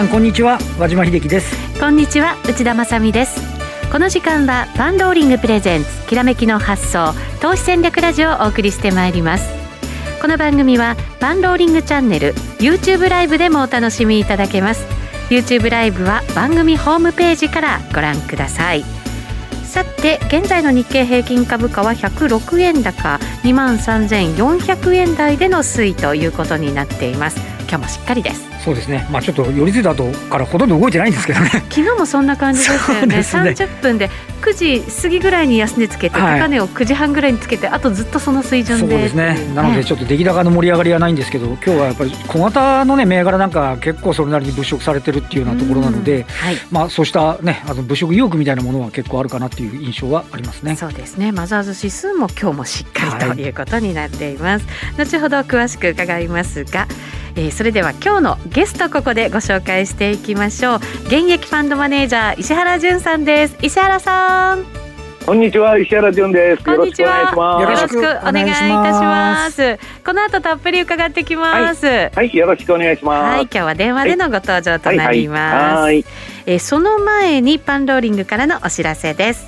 さんこんにちは。和島秀樹です。こんにちは内田まさです。この時間はパンローリングプレゼンツきらめきの発想投資戦略ラジオをお送りしてまいります。この番組はパンローリングチャンネル YouTube ライブでもお楽しみいただけます。YouTube ライブは番組ホームページからご覧ください。さて現在の日経平均株価は106円高2万3400円台での推移ということになっています。今日もしっかりです。そうですね、まあ、ちょっと寄り付いた後からほとんど動いてないんですけどね。昨日もそんな感じですよね。ね。30分で9時過ぎぐらいに安値つけて、高値を9時半ぐらいにつけてあとずっとその水準で。そうですね、なのでちょっと出来高の盛り上がりはないんですけど今日はやっぱり小型の、ね、銘柄なんか結構それなりに物色されてるっていうようなところなので、はい、まあ、そうした、ね、あの物色意欲みたいなものは結構あるかなっていう印象はありますね。そうですね。マザーズ指数も今日もしっかりとい。うことになっています、はい、後ほど詳しく伺いますがえー、それでは今日のゲストここでご紹介していきましょう。現役ファンドマネージャー石原潤さんです。石原さん。こんにちは石原潤です。こんにちは。よろしくお願いいたします。この後たっぷり伺ってきます、はい、はい、よろしくお願いします。はい今日は電話でのご登場となります、はい、えー、その前にパンローリングからのお知らせです。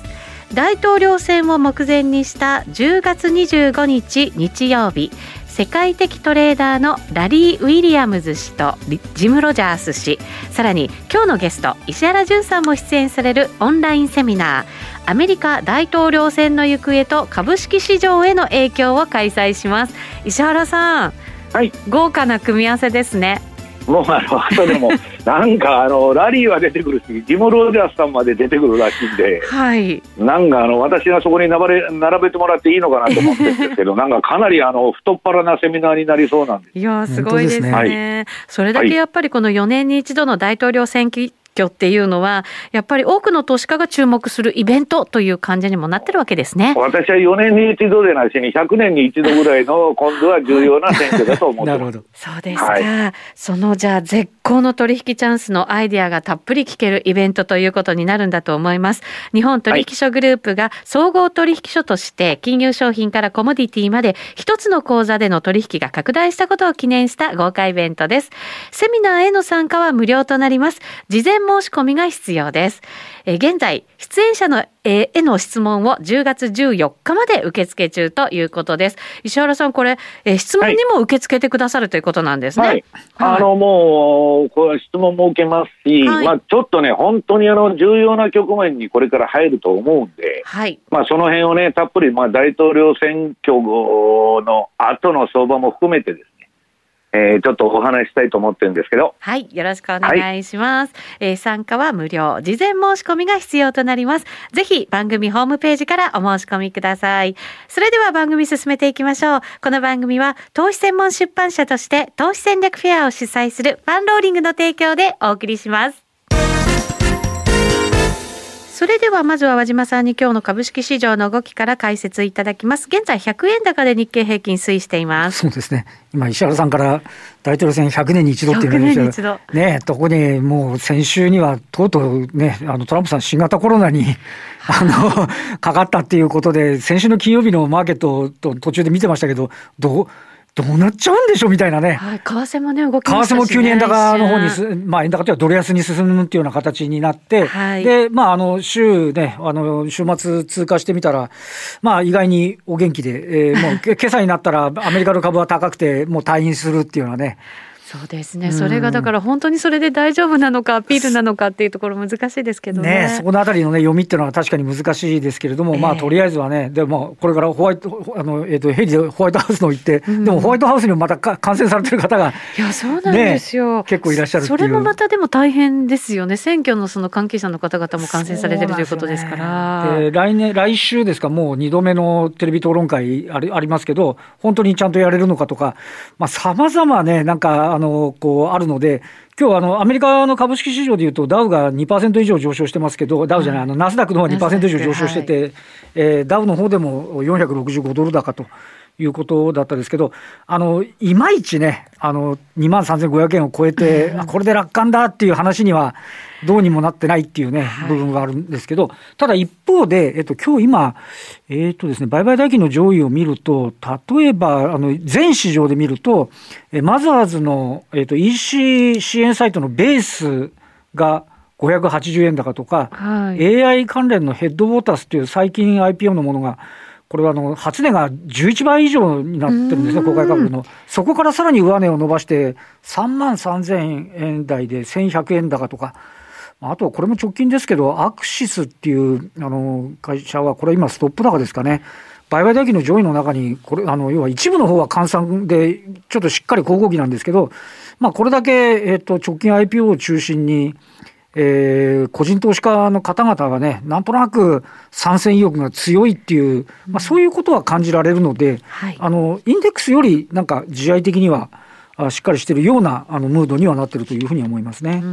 大統領選を目前にした10月25日日曜日世界的トレーダーのラリー・ウィリアムズ氏とジム・ロジャース氏。さらに今日のゲスト石原潤さんも出演されるオンラインセミナーアメリカ大統領選の行方と株式市場への影響を開催します。石原さん、はい、豪華な組み合わせですねもうあの後でも なんかあのラリーは出てくるしジム・ロージャースさんまで出てくるらしいんで、はい、なんかあの私がそこに並べ並べてもらっていいのかなと思ってるんですけどなんかかなりあの太っ腹なセミナーになりそうなんです。いやすごいですね、はい、それだけやっぱりこの4年に一度の大統領選挙挙っていうのは、やっぱり多くの投資家が注目するイベントという感じにもなってるわけですね。私は4年に一度でなしに100年に一度ぐらいの今度は重要な選挙だと思って なるほど。そうですか。はい、そのじゃあ絶好の取引チャンスのアイデアがたっぷり聞けるイベントということになるんだと思います。日本取引所グループが総合取引所として金融商品からコモディティまで一つの口座での取引が拡大したことを記念した豪華イベントです。セミナーへの参加は無料となります。事前申し込みが必要です。え現在、出演者のへの質問を10月14日まで受付中ということです。石原さん、これ、え質問にも受け付けてくださるということなんですね。はい。はい、あの、もう、これ質問も受けますし、はい、まあ、ちょっとね、本当にあの、重要な局面にこれから入ると思うんで、はい。まあ、その辺をね、たっぷり、まあ、大統領選挙の後の相場も含めてですえー、ちょっとお話したいと思ってるんですけど。はい。よろしくお願いします。はい、えー、参加は無料。事前申し込みが必要となります。ぜひ番組ホームページからお申し込みください。それでは番組進めていきましょう。この番組は投資専門出版社として投資戦略フェアを主催するファンローリングの提供でお送りします。それではまずは和島さんに今日の株式市場の動きから解説いただきます。現在100円高で日経平均推移しています。そうですね。今石原さんから大統領選100年に一度っていうのですけね、とこにもう先週にはとうとうね、あのトランプさん新型コロナに あのかかったっていうことで、先週の金曜日のマーケットと途中で見てましたけど、どうどうなっちゃうんでしょうみたいなね。はい、為替もね、動きました、ね、為替も急に円高の方にす、まあ円高というかドル安に進むっていうような形になって、はい、で、まああの、週ね、あの、週末通過してみたら、まあ意外にお元気で、えー、もう 今朝になったらアメリカの株は高くて、もう退院するっていうようなね。そうですね、それがだから本当にそれで大丈夫なのか、アピールなのかっていうところ、難しいですけどね、ね、そこのあたりの、ね、読みっていうのは確かに難しいですけれども、えー、まあ、とりあえずはね、でもこれからホワイトあの、えーと、ヘリでホワイトハウスの行って、うん、でもホワイトハウスにもまた感染されてる方が、いや、そうなんですよ、ね、結構いらっしゃるそれもまたでも大変ですよね、選挙のその関係者の方々も感染されてるということですから。で、ね、来年、来週ですか、もう2度目のテレビ討論会ありありますけど、本当にちゃんとやれるのかとか、さまざ、まね、なんか、あのこうあるるので、今日あのアメリカの株式市場でいうと、ダウが2%以上上昇してますけど、ダウじゃない、あのナスダックの方は2%以上上昇してて、はい、えー、ダウの方でも465ドル高ということだったですけど、あのいまいちね、あの2万3500円を超えて、うん、これで楽観だっていう話には、どうにもなってないっていうね、部分があるんですけど、ただ一方で、えっと今日今、えっとですね、売買代金の上位を見ると、例えば、あの全市場で見ると、マザーズの、えっと、EC 支援サイトのベースが、580円高とか、はい、AI 関連のヘッドウォータースという最近 IPO のものがこれはあの初値が11倍以上になってるんですね、公開株の。そこからさらに上値を伸ばして、3万3000円台で1100円高とか、あとはこれも直近ですけど、アクシスっていうあの会社は、これ今、ストップ高ですかね。売買代金の上位の中に、これ、あの、要は一部の方は換算で、ちょっとしっかり高合期なんですけど、まあ、これだけ、えっ、と、直近 IPO を中心に、えー、個人投資家の方々がね、なんとなく参戦意欲が強いっていう、まあ、そういうことは感じられるので、はい、あのインデックスよりなんか、自愛的には、しっかりしているようなあのムードにはなっているというふうに思いますね。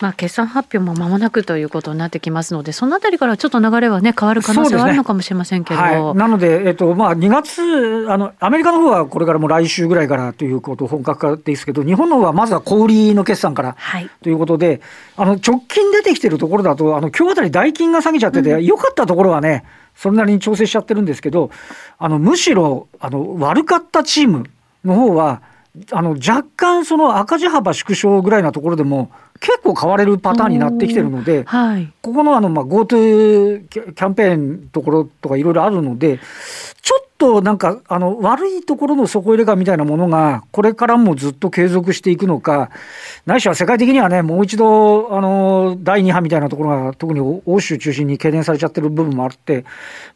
まあ、決算発表もまもなくということになってきますので、そのあたりからちょっと流れはね、変わる可能性はあるのかもしれませんけど。ねはい、なので、えっとまあ、2月あの、アメリカの方はこれからも来週ぐらいからということ、本格化ですけど、日本の方はまずは小売りの決算から、はい、ということで、あの直近出てきてるところだと、あの今日あたり代金が下げちゃってて、うん、良かったところはね、それなりに調整しちゃってるんですけど、あのむしろあの悪かったチームの方は、あの若干その赤字幅縮小ぐらいなところでも結構買われるパターンになってきてるので、はい、ここのあのまあ GoTo キャンペーンところとかいろいろあるのでちょっとなんかあの悪いところの底入れ感みたいなものがこれからもずっと継続していくのかないしは世界的にはねもう一度あの第2波みたいなところが特に欧州中心に懸念されちゃってる部分もあって、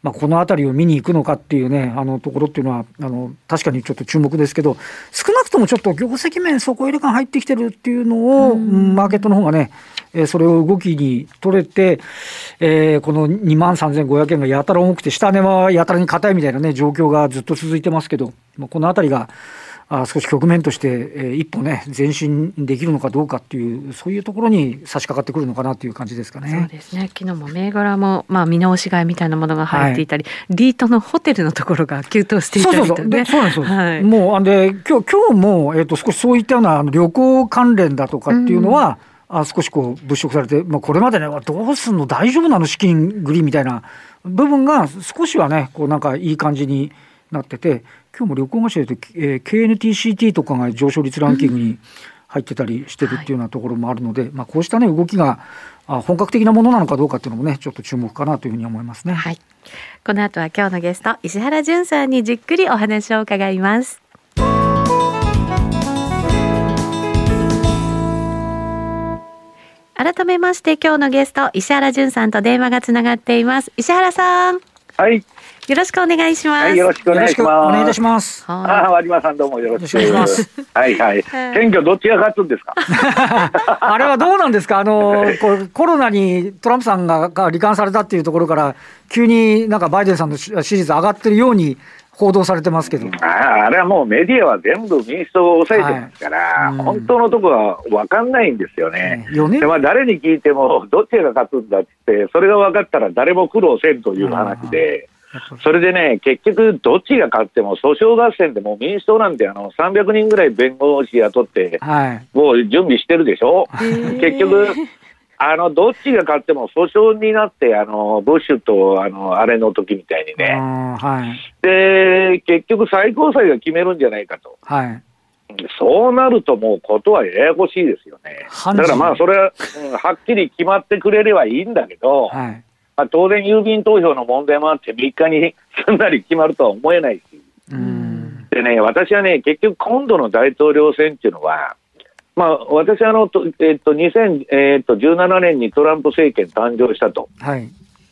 まあ、この辺りを見に行くのかっていうねあのところっていうのはあの確かにちょっと注目ですけど少なくともちょっと業績面底入れ感入ってきてるっていうのを、マーケットの方がねえそれを動きに取れて、えー、この2万3500円がやたら重くて、下値はやたらに硬いみたいなね、状況がずっと続いてますけど、このあたりが、あ少し局面として、えー、一歩ね、前進できるのかどうかっていう、そういうところに差し掛かってくるのかなという感じですかね。そうですね。昨日も銘柄も、まあ、見直し買いみたいなものが入っていたり、はい、リートのホテルのところが急騰していたりと、ね、そうそうそうそうなんですよ。はい、もう、あんで、今日、今日も、えっ、ー、と、少しそういったような旅行関連だとかっていうのは、うんあ少しこう物色されて、まあ、これまでね、どうすんの、大丈夫なの、資金繰りみたいな部分が少しはね、こうなんかいい感じになってて、今日も旅行会社で、えー、KNTCT とかが上昇率ランキングに入ってたりしてるっていうようなところもあるので、うんまあ、こうしたね、動きがあ本格的なものなのかどうかっていうのもね、ちょっと注目かなというふうに思いますね。はい。この後は今日のゲスト、石原淳さんにじっくりお話を伺います。改めまして今日のゲスト石原淳さんと電話がつながっています。石原さん。はい。よろしくお願いします、はい、よろしくお願いします。お願いいたします。ああ有馬さんどうもよろしく。お願いします。はいはい。選挙どっちが勝つんですか？あれはどうなんですか？あのコロナにトランプさんが罹患されたっていうところから急になんかバイデンさんの支持率上がってるように報道されてますけど。ああれはもうメディアは全部民主党を抑えてますから、はい。うん、本当のところは分かんないんですよね。ねでまあ、誰に聞いても、どっちが勝つんだって、それが分かったら誰も苦労せんという話で。それでね、結局、どっちが勝っても訴訟合戦でも民主党なんてあの300人ぐらい弁護士雇って、もう準備してるでしょ、結局、あの、どっちが勝っても訴訟になって、あの、ブッシュと、あの、あれの時みたいにね。はい。で、結局最高裁が決めるんじゃないかと。はい。そうなるともうことはややこしいですよね。だからまあそれは、うん、はっきり決まってくれればいいんだけど、はい、まあ、当然郵便投票の問題もあって3日にすんなり決まるとは思えないし。でね、私はね、結局今度の大統領選っていうのは、まあ、私あの、えっと、2017年にトランプ政権誕生したと、はい、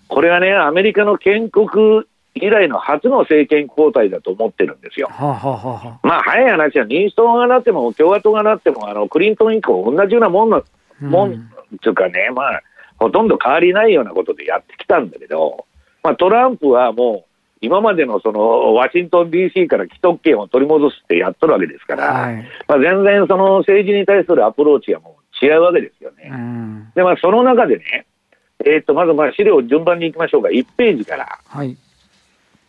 これはね、アメリカの建国以来の初の政権交代だと思ってるんですよ。はあはあ、まあ、早い話は民主党がなっても共和党がなっても、あのクリントン以降、同じようなもんの、もんっていうかね、まあ、ほとんど変わりないようなことでやってきたんだけど、まあ、トランプはもう、今までのそのワシントン DC から既得権を取り戻すってやっとるわけですから、はい、まあ、全然その政治に対するアプローチがもう違うわけですよね。うん、で、まあ、その中でね、えー、っとまずまあ資料順番にいきましょうか、1ページから。はい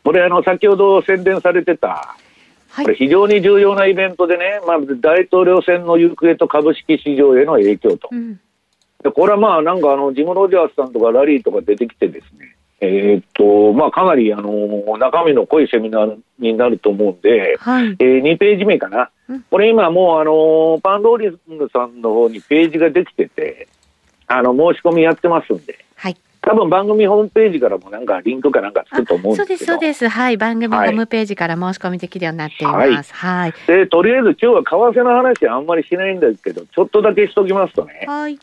これあの、先ほど宣伝されてた、これ非常に重要なイベントでね、まあ、大統領選の行方と株式市場への影響と。うん、でこれはまあ、なんかあの、ジム・ロジャースさんとかラリーとか出てきてですね、えー、っと、まあ、かなり、あの、中身の濃いセミナーになると思うんで、はい、えー、2ページ目かな。うん、これ今もう、あの、パンローリングさんの方にページができてて、あの、申し込みやってますんで、はい。多分番組ホームページからもなんかリンクかなんかつくと思うんですけどそうです、そうです。はい。番組ホームページから申し込みできるようになっています。はい。はい、で、とりあえず今日は為替の話はあんまりしないんですけど、ちょっとだけしときますとね。はい。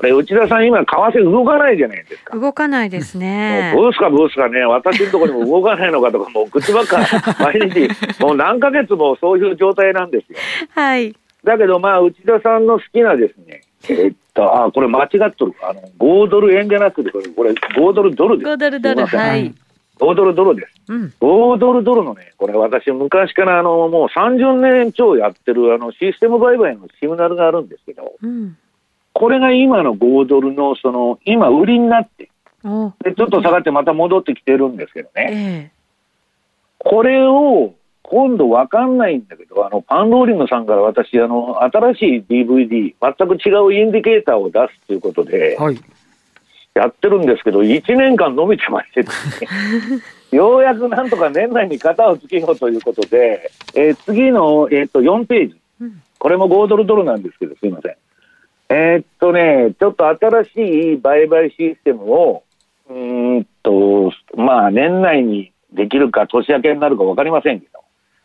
これ、内田さん、今、為替動かないじゃないですか。動かないですね。ブースかブースかね、私のところにも動かないのかとか、もう口ばっか、毎日、もう何ヶ月もそういう状態なんですよ。はい。だけど、まあ、内田さんの好きなですね、えー、っと、あ、これ間違っとる。あの、5ドル円じゃなくて、これ、これ5ドルドルです。5ドルドル、はい。5ドルドルです。うん、5ドルドルのね、これ私昔からあの、もう30年超やってるあのシステム売買のシグナルがあるんですけど、うん、これが今の5ドルのその、今売りになって、でちょっと下がってまた戻ってきてるんですけどね。えー、これを今度わかんないんだけど、あの、パンローリングさんから私、あの、新しい DVD、全く違うインディケーターを出すということで、はい、やってるんですけど、1年間伸びてましてね、ようやくなんとか年内に型をつけようということで、えー、次の、えー、と4ページ、これも5ドルドルなんですけど、すいません。えー、っとね、ちょっと新しい売買システムを、うんと、まあ、年内にできるか、年明けになるか分かりませんけど、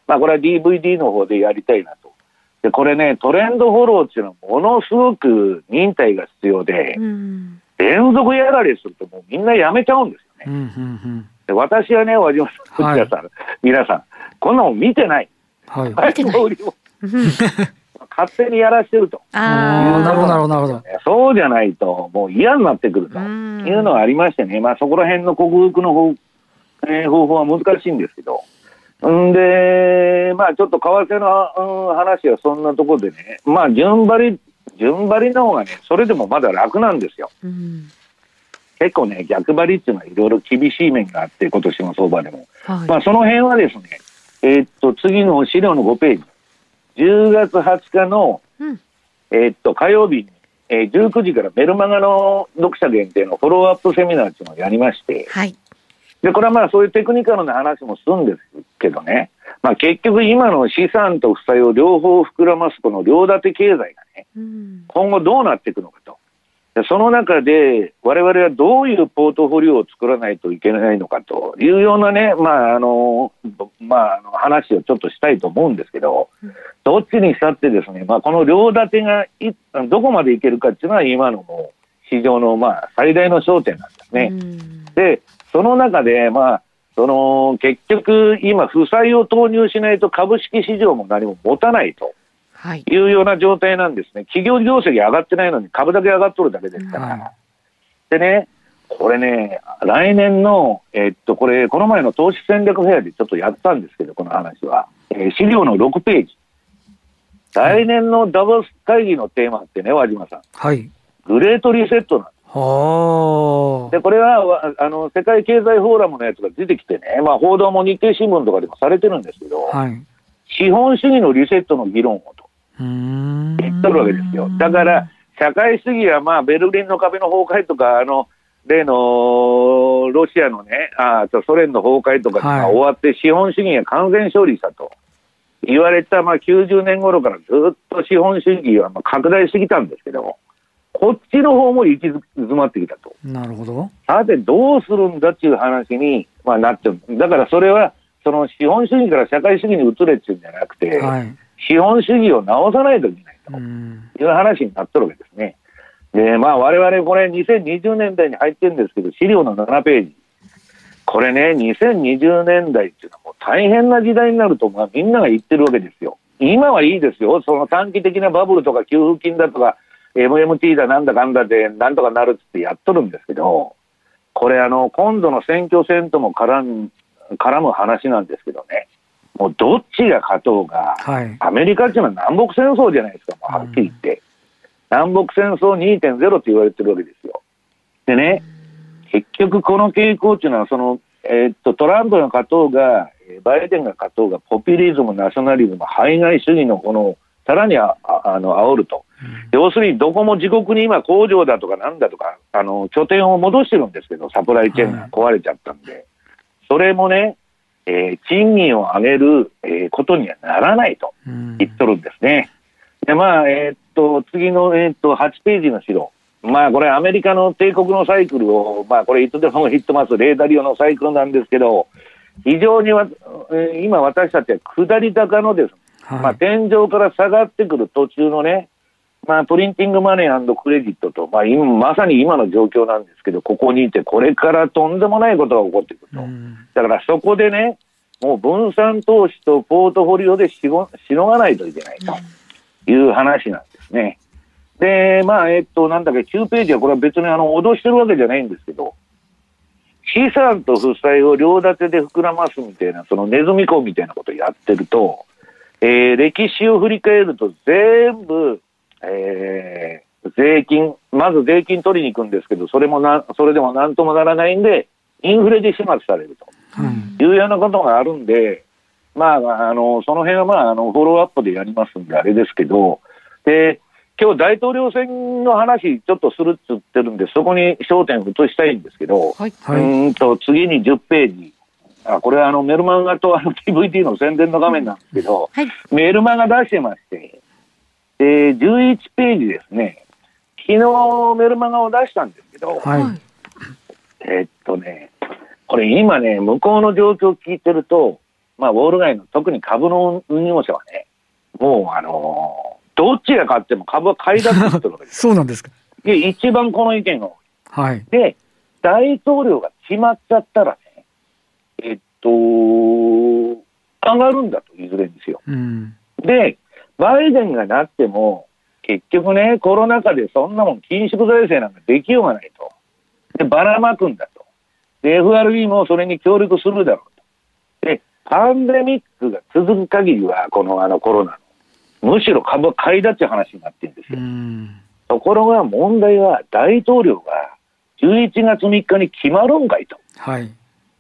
まあ、これは DVD の方でやりたいなと。で、これね、トレンドフォローっていうのはものすごく忍耐が必要で、うん、連続やられするともうみんなやめちゃうんですよね。うんうんうん、で私はね、和島さん、はい、さん、皆さん、こんなの見てない。はい。見てない。勝手にやらしてると。ああ、なるほど、なるほど、なるほど。そうじゃないと、もう嫌になってくるというのがありましてね、まあそこら辺の克服の方,、えー、方法は難しいんですけど、んで、まあちょっと為替の、うん、話はそんなところでね、まあ順張り、順張りの方がね、それでもまだ楽なんですよ。うん、結構ね、逆張りっていうのはいろいろ厳しい面があって、今年の相場でも。はい、まあその辺はですね、えー、っと、次の資料の5ページ。10月20日の、うん、えー、っと、火曜日に、えー、19時からメルマガの読者限定のフォローアップセミナーっていうのをやりまして、はい、で、これはまあそういうテクニカルな話もするんですけどね、まあ結局今の資産と負債を両方膨らますこの両立て経済がね、うん、今後どうなっていくのかと。その中で我々はどういうポートフォリオを作らないといけないのかというようなね、まああの、まあ、話をちょっとしたいと思うんですけど、どっちにしたってですね、まあ、この両立てがいどこまでいけるかっていうのは今の市場のまあ最大の焦点なんですね。で、その中で、まあ、その結局、今、負債を投入しないと株式市場も何も持たないというような状態なんですね、企業業績上がってないのに株だけ上がっとるだけですから。うん、でね、これね、来年の、えっと、これ、この前の投資戦略フェアでちょっとやったんですけど、この話は。えー、資料の6ページ。来年のダボス会議のテーマってね、和島さん。はい。グレートリセットなんで、これは、あの、世界経済フォーラムのやつが出てきてね、まあ、報道も日経新聞とかでもされてるんですけど、はい、資本主義のリセットの議論をと言ってるわけですよ。だから、社会主義は、まあ、ベルリンの壁の崩壊とか、あの、例のロシアのね、あソ連の崩壊とかが終わって、資本主義が完全勝利したと言われた、まあ、90年頃からずっと資本主義はまあ拡大してきたんですけど、こっちの方も行き詰まってきたと。なるほど。さて、どうするんだっていう話に、まあ、なってる。だからそれは、その資本主義から社会主義に移れっていうんじゃなくて、はい、資本主義を直さないといけないという話になってるわけですね。で、まあ、我々これ2020年代に入ってるんですけど、資料の7ページ。これね、2020年代っていうのはもう大変な時代になると、まあ、みんなが言ってるわけですよ。今はいいですよ。その短期的なバブルとか給付金だとか、MMT だなんだかんだでなんとかなるってやっとるんですけど、これあの、今度の選挙戦とも絡む、絡む話なんですけどね、もうどっちが勝とうが、はい、アメリカっていうのは南北戦争じゃないですか、もうはっきり言って。うん、南北戦争2.0って言われてるわけですよ。でね、結局この傾向っていうのは、その、えー、っと、トランプが勝とうが、バイデンが勝とうが、ポピュリズム、ナショナリズム、排外主義のこの、さらにああの煽ると、うん、要するにどこも自国に今、工場だとかなんだとか、あの拠点を戻してるんですけど、サプライチェーンが壊れちゃったんで、はい、それもね、えー、賃金を上げる、えー、ことにはならないと言っとるんですね。うん、で、まあ、えー、っと、次の、えー、っと、8ページの資料。まあ、これ、アメリカの帝国のサイクルを、まあ、これ、いつでもヒットます、レーダリオのサイクルなんですけど、非常にわ、えー、今、私たちは下り坂のです、はい、まあ、天井から下がってくる途中のね、まあ、プリンティングマネークレジットと、まあ、今まさに今の状況なんですけど、ここにいて、これからとんでもないことが起こってくると。だからそこでね、もう分散投資とポートフォリオでしごしのがないといけないという話なんですね。で、まあ、えっと、なんだっけ、9ページはこれは別にあの、脅してるわけじゃないんですけど、資産と負債を両立てで膨らますみたいな、そのネズミ講みたいなことをやってると、えー、歴史を振り返ると全部、えー、税金、まず税金取りに行くんですけど、それもな、それでもなんともならないんで、インフレで始末されると。い。うようなことがあるんで、まあ、あの、その辺はまあ、あの、フォローアップでやりますんで、あれですけど、で、今日大統領選の話、ちょっとするって言ってるんで、そこに焦点を移したいんですけど、はい、うんと次に10ページ、あこれはあのメルマガとあの TVT の宣伝の画面なんですけど、はい、メルマガ出してまして、えー、11ページですね、昨日メルマガを出したんですけど、はい、えー、っとね、これ今ね、向こうの状況を聞いてると、まあ、ウォール街の特に株の運用者はね、もうあのーどっちが勝っても株は買いだって言ってるわけです。そうなんですか。で、一番この意見が多い。はい。で、大統領が決まっちゃったらね、えっと、上がるんだと、いずれにせよ。うん、で、バイデンがなっても、結局ね、コロナ禍でそんなもん緊縮財政なんかできようがないと。で、ばらまくんだと。で、FRB もそれに協力するだろうと。で、パンデミックが続く限りは、このあのコロナの。むしろ株は買いだって話になってるんですよ。ところが問題は大統領が11月3日に決まるんかいと、はい、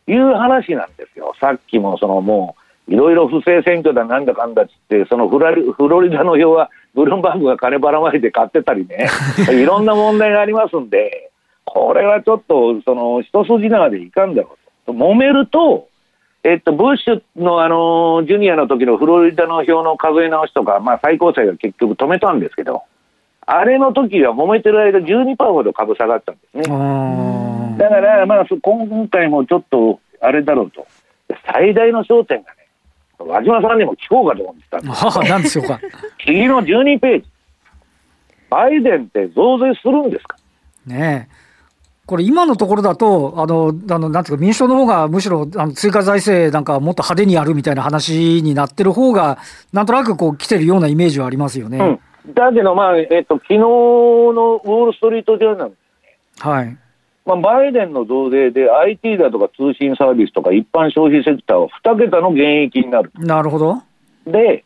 いう話なんですよ。さっきもそのもういろいろ不正選挙だなんだかんだっつってそのフラフロリダの票はブルームバーグが金ばらまいて買ってたりね いろんな問題がありますんでこれはちょっとその一筋縄でいかんだろうと。揉めるとえっと、ブッシュの、あのジュニアの時のフロリダの票の数え直しとか、まあ、最高裁が結局止めたんですけど、あれの時は揉めてる間12%ほど株下がったんですね。だから、まあ、今回もちょっと、あれだろうと。最大の焦点がね、和島さんにも聞こうかと思ってたんです はあ、なんでしょうか。次の12ページ。バイデンって増税するんですか？ねえ。これ、今のところだと、あの、あのなんていうか、民主党の方がむしろあの追加財政なんかもっと派手にやるみたいな話になってる方が、なんとなくこう来てるようなイメージはありますよね。うん、だけど、まあ、えっと、昨日のウォール・ストリート・ジャーナル。はい。まあ、バイデンの増税で IT だとか通信サービスとか一般消費セクターは2桁の減益になる。なるほど。で、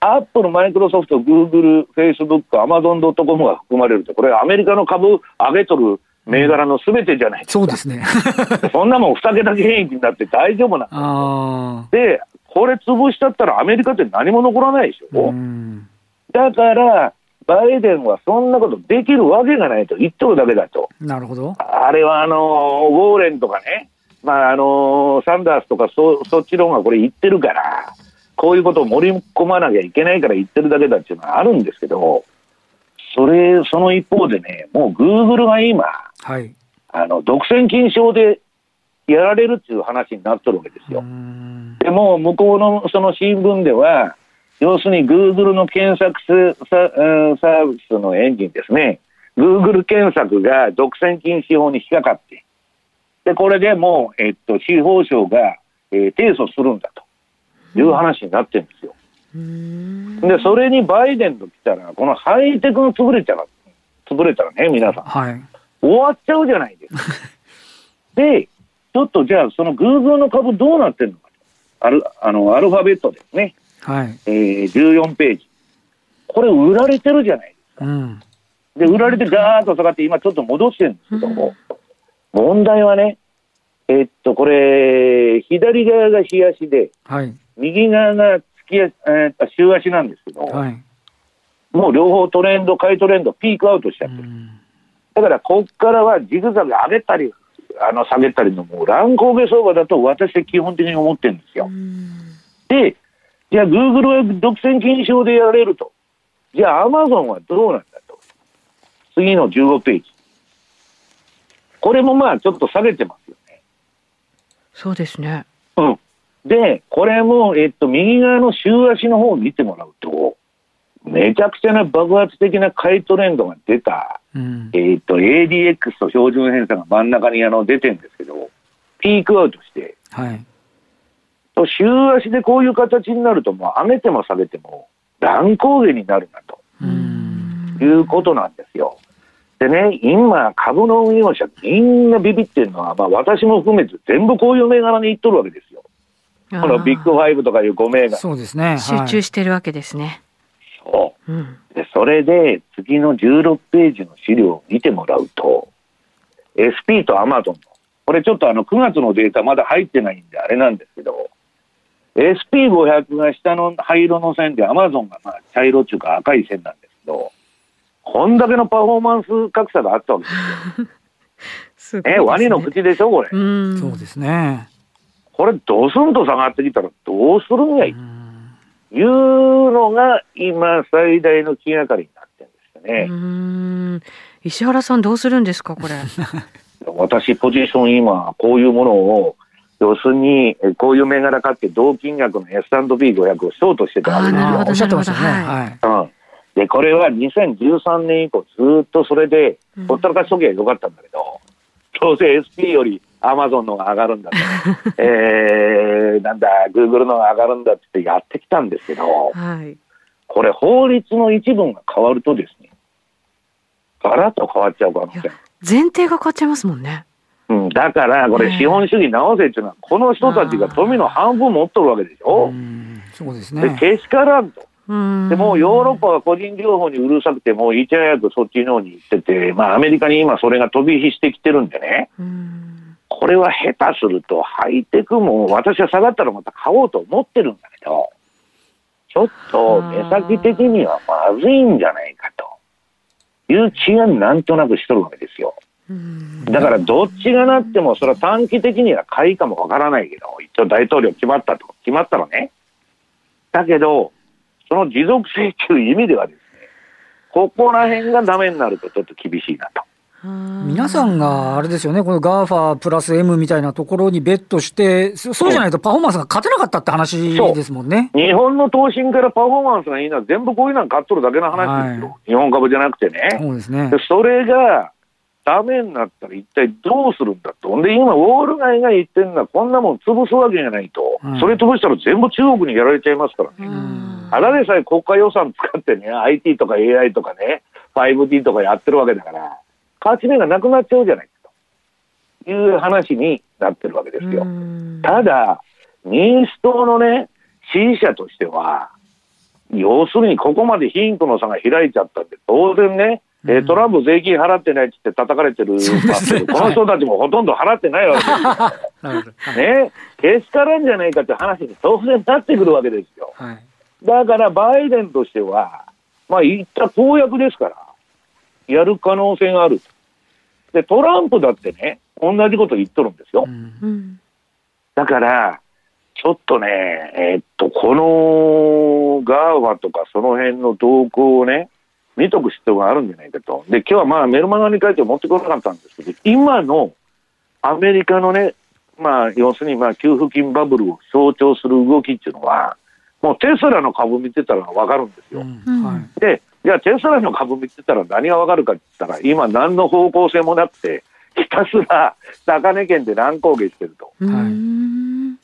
アップル、マイクロソフト、グーグル、フェイスブック、アマゾン・ドット・コムが含まれると、これアメリカの株上げとる銘柄のすべてじゃないですか。そうですね。そんなもん二桁減益になって大丈夫なんで、これ潰しちゃったらアメリカって何も残らないでしょ。だから、バイデンはそんなことできるわけがないと言っとるだけだと。なるほど。あれはあのウォーレンとかね、まああのサンダースとかそそっちの方がこれ言ってるから、こういうことを盛り込まなきゃいけないから言ってるだけだっていうのはあるんですけど、それ、その一方でね、もうグーグルが今、はい、あの独占禁止法でやられるっていう話になってるわけですよ。でも向こうのその新聞では、要するにグーグルの検索ササービスのエンジンですね、グーグル検索が独占禁止法に引っかかって、でこれでもう、えっと、司法省が、えー、提訴するんだという話になってるんですよ。で、それにバイデンと来たら、このハイテクが潰れちゃう、潰れたらね、皆さん。はい、終わっちゃうじゃないですか。で、ちょっとじゃあ、そのグーグルの株どうなってるのかアルあのアルファベットですね。はい。えー、14ページ。これ売られてるじゃないですか。うん、で、売られてガーッと下がって、今ちょっと戻してるんですけども、うん、問題はね、えっと、これ、左側が日足で、はい、右側が月足、えー、週足なんですけど、はい、もう両方トレンド、買いトレンド、ピークアウトしちゃってる。だから、こっからはジグザグ上げたり、あの下げたりのもう乱高下相場だと私は基本的に思ってるんですよ。で、じゃあ、グーグルは独占禁止法でやられると。じゃあ、アマゾンはどうなんだと。次の15ページ。これもまあ、ちょっと下げてますよね。そうですね。うん。で、これも、えっと、右側の週足の方を見てもらうと、めちゃくちゃな爆発的な買いトレンドが出た、うん、えっと、ADX と標準偏差が真ん中にあの出てるんですけど、ピークアウトして、はい。と週足でこういう形になると、もう上げても下げても乱高下になるなということなんですよ。でね、今、株の運用者、みんなビビってるのは、まあ、私も含めて全部こういう銘柄にいっとるわけですよ。このビッグファイブとかいう5銘柄。そうですね。集中してるわけですね。そう。うん、でそれで、次の16ページの資料を見てもらうと、SP とアマゾンの、これちょっとあの9月のデータまだ入ってないんであれなんですけど、SP500 が下の灰色の線で、アマゾンがまあ茶色っていうか赤い線なんですけど、こんだけのパフォーマンス格差があったわけですよ。すね、え、ワニの口でしょ、これ。そうですね。これ、ドスンと下がってきたらどうするんやいいうのが今、最大の気がかりになってるんですよね。石原さん、どうするんですか、これ。私、ポジション、今、こういうものを要するに、こういう銘柄買って同金額の S&P500 をショートしてたわけですよ。おっしゃってましたね。はい。うん。で、これは2013年以降ずっとそれで、ほったらかしとけばよかったんだけど、どうせ SP よりアマゾンのが上がるんだと。えー、なんだ、グーグルのが上がるんだってやってきたんですけど、はい、これ法律の一文が変わるとですね、ガラッと変わっちゃう可能性。前提が変わっちゃいますもんね。うん、だから、これ、資本主義直せっていうのは、この人たちが富の半分持っとるわけでしょ。そうですね。で、けしからんと。でもヨーロッパは個人情報にうるさくて、もういち早くそっちの方に行ってて、まあ、アメリカに今、それが飛び火してきてるんでね、これは下手すると、ハイテクも私は下がったらまた買おうと思ってるんだけど、ちょっと目先的にはまずいんじゃないかという気がなんとなくしとるわけですよ。だからどっちがなっても、それは短期的には買いかもわからないけど、一応大統領決まったと、決まったらね。だけど、その持続性という意味ではですね、ここら辺がダメになるとちょっと厳しいなと。皆さんがあれですよね、この GAFA プラス M みたいなところにベットして、そうじゃないとパフォーマンスが勝てなかったって話ですもんね。日本の投信からパフォーマンスがいいのは全部こういうの買っとるだけの話ですよ。はい、日本株じゃなくてね。そうですね。それが、ダメになったら一体どうするんだと。で、今、ウォール街が言ってるのは、こんなもん潰すわけじゃないと、うん、それ潰したら全部中国にやられちゃいますからね。ただでさえ国家予算使ってね、IT とか AI とかね、5D とかやってるわけだから、勝ち目がなくなっちゃうじゃないかという話になってるわけですよ。ただ、民主党のね、支持者としては、要するにここまで貧富の差が開いちゃったんで、当然ね、えー、トランプ税金払ってないって叩かれてる、ね、この人たちもほとんど払ってないわけですよ。ね、けしからんじゃないかって話に当然なってくるわけですよ。はい、だからバイデンとしては、まあ言った公約ですから、やる可能性がある。で、トランプだってね、同じこと言っとるんですよ。うん、だから、ちょっとね、えー、っと、このガーワとかその辺の動向をね、見とく必要があるんじゃないかと。で、今日はまあメルマガに書いて持ってこなかったんですけど、今のアメリカのね、まあ要するにまあ給付金バブルを象徴する動きっていうのは、もうテスラの株見てたらわかるんですよ。うんはい、で、じゃあテスラの株見てたら何がわかるかって言ったら、今何の方向性もなくて、ひたすら高値圏で乱高下してると。はい、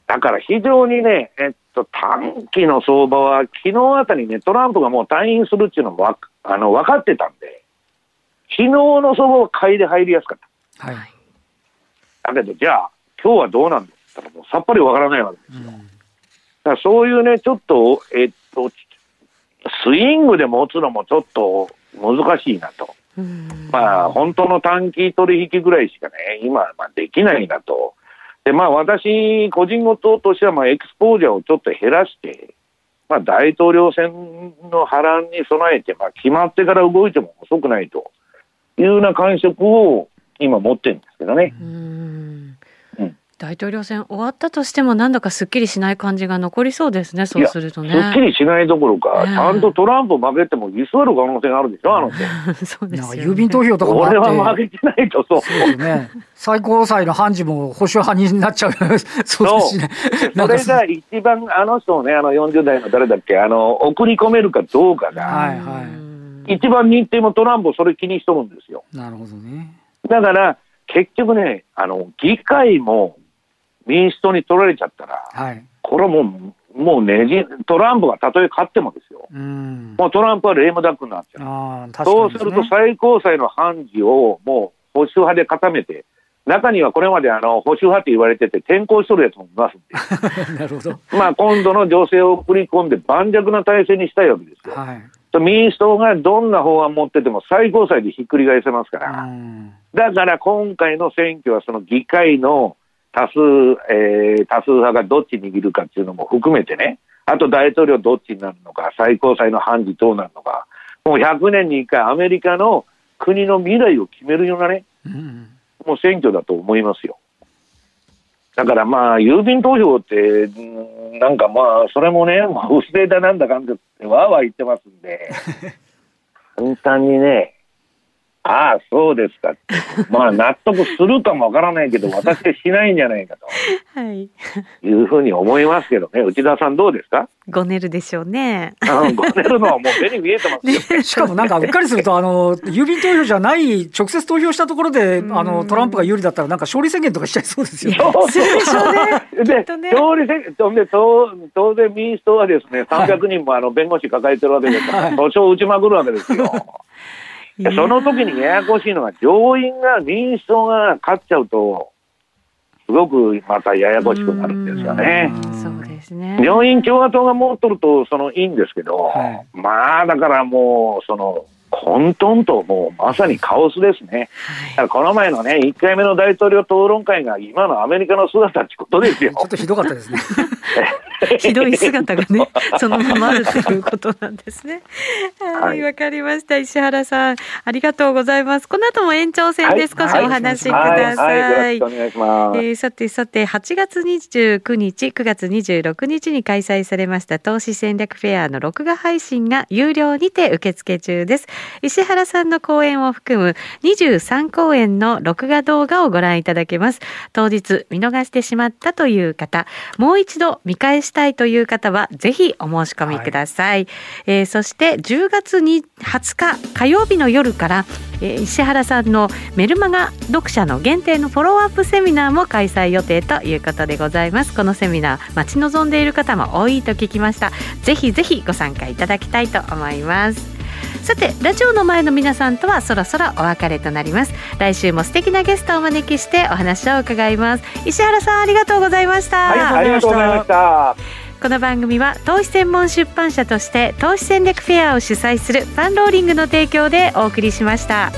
だから非常にね、えっと、短期の相場は昨日あたりね、トランプがもう退院するっていうのもわあの分かってたんで、昨日の相場は買いで入りやすかった。はい、だけど、じゃあ、今日はどうなんですかもうさっぱりわからないわけですよ。うん、だからそういうね、ちょっと、えっと、スイングで持つのもちょっと難しいなと。まあ、本当の短期取引ぐらいしかね、今はまあできないなと。で、まあ私、個人事としては、まあエクスポージャーをちょっと減らして、まあ大統領選の波乱に備えて、まあ決まってから動いても遅くないというような感触を今持ってるんですけどね。うん大統領選終わったとしても、なんだかすっきりしない感じが残りそうですね、そうするとね。すっきりしないどころか、ちゃんとトランプ負けても居座る可能性があるでしょ、あの そうです、ね、郵便投票とかもあって。は負けてないと、そう。そうですね。最高裁の判事も保守派になっちゃう。そうですね。それが一番、あの人をね、あの40代の誰だっけ、あの、送り込めるかどうかが、はいはい、一番認定もトランプそれ気にしとるんですよ。なるほどね。だから、結局ね、あの、議会も、民主党に取られちゃったら、はい、これはもう、もうねじ、トランプがたとえ勝ってもですよ、うん、もうトランプはレームダックになっちゃう、ね、そうすると最高裁の判事をもう保守派で固めて、中にはこれまであの保守派って言われてて、転校しとるやつもいますんで、なるほど。まあ今度の情勢を送り込んで、盤石な体制にしたいわけですよ。はい、民主党がどんな法案持ってても最高裁でひっくり返せますから、だから今回の選挙はその議会の多数、えー、多数派がどっち握るかっていうのも含めてね、あと大統領どっちになるのか、最高裁の判事どうなるのか、もう100年に1回、アメリカの国の未来を決めるようなね、うん、もう選挙だと思いますよ。だからまあ、郵便投票って、なんかまあ、それもね、もう不正だなんだかんだってわーわー言ってますんで、簡単にね、ああ、そうですか。まあ、納得するかもわからないけど、私はしないんじゃないかと。はい。いうふうに思いますけどね。内田さんどうですか？ごねるでしょうね。うん、ごねるのはもう目に見えてますよ。しかもなんか、うっかりすると、あの、郵便投票じゃない、直接投票したところで、あの、トランプが有利だったら、なんか勝利宣言とかしちゃいそうですよね。そうでしょうね。で、勝利宣言、で、当然民主党はですね、300人もあの弁護士抱えてるわけですから、訴訟を打ちまくるわけですよ。その時にややこしいのが、上院が民主党が勝っちゃうと、すごくまたややこしくなるんですよね。そうですね。上院共和党が持っとると、そのいいんですけど、はい、まあだからもう、その、混沌ともうまさにカオスですね。はい、この前のね、1回目の大統領討論会が今のアメリカの姿ってことですよ。ちょっとひどかったですね。ひどい姿がね、そのままあるということなんですね。はい、わ、かりました。石原さん、ありがとうございます。この後も延長戦で少しお話しください。えさてさて、8月29日、9月26日に開催されました投資戦略フェアの録画配信が有料にて受付中です。石原さんの講演を含む23講演の録画動画をご覧いただけます。当日見逃してしまったという方、もう一度見返したいという方は、ぜひお申し込みください。はい、えー、そして10月に20日火曜日の夜から、えー、石原さんのメルマガ読者の限定のフォローアップセミナーも開催予定ということでございます。このセミナー待ち望んでいる方も多いと聞きました。ぜひぜひご参加いただきたいと思います。さてラジオの前の皆さんとはそろそろお別れとなります。来週も素敵なゲストをお招きしてお話を伺います。石原さんありがとうございました、はい、ありがとうございました。この番組は投資専門出版社として投資戦略フェアを主催するファンローリングの提供でお送りしました。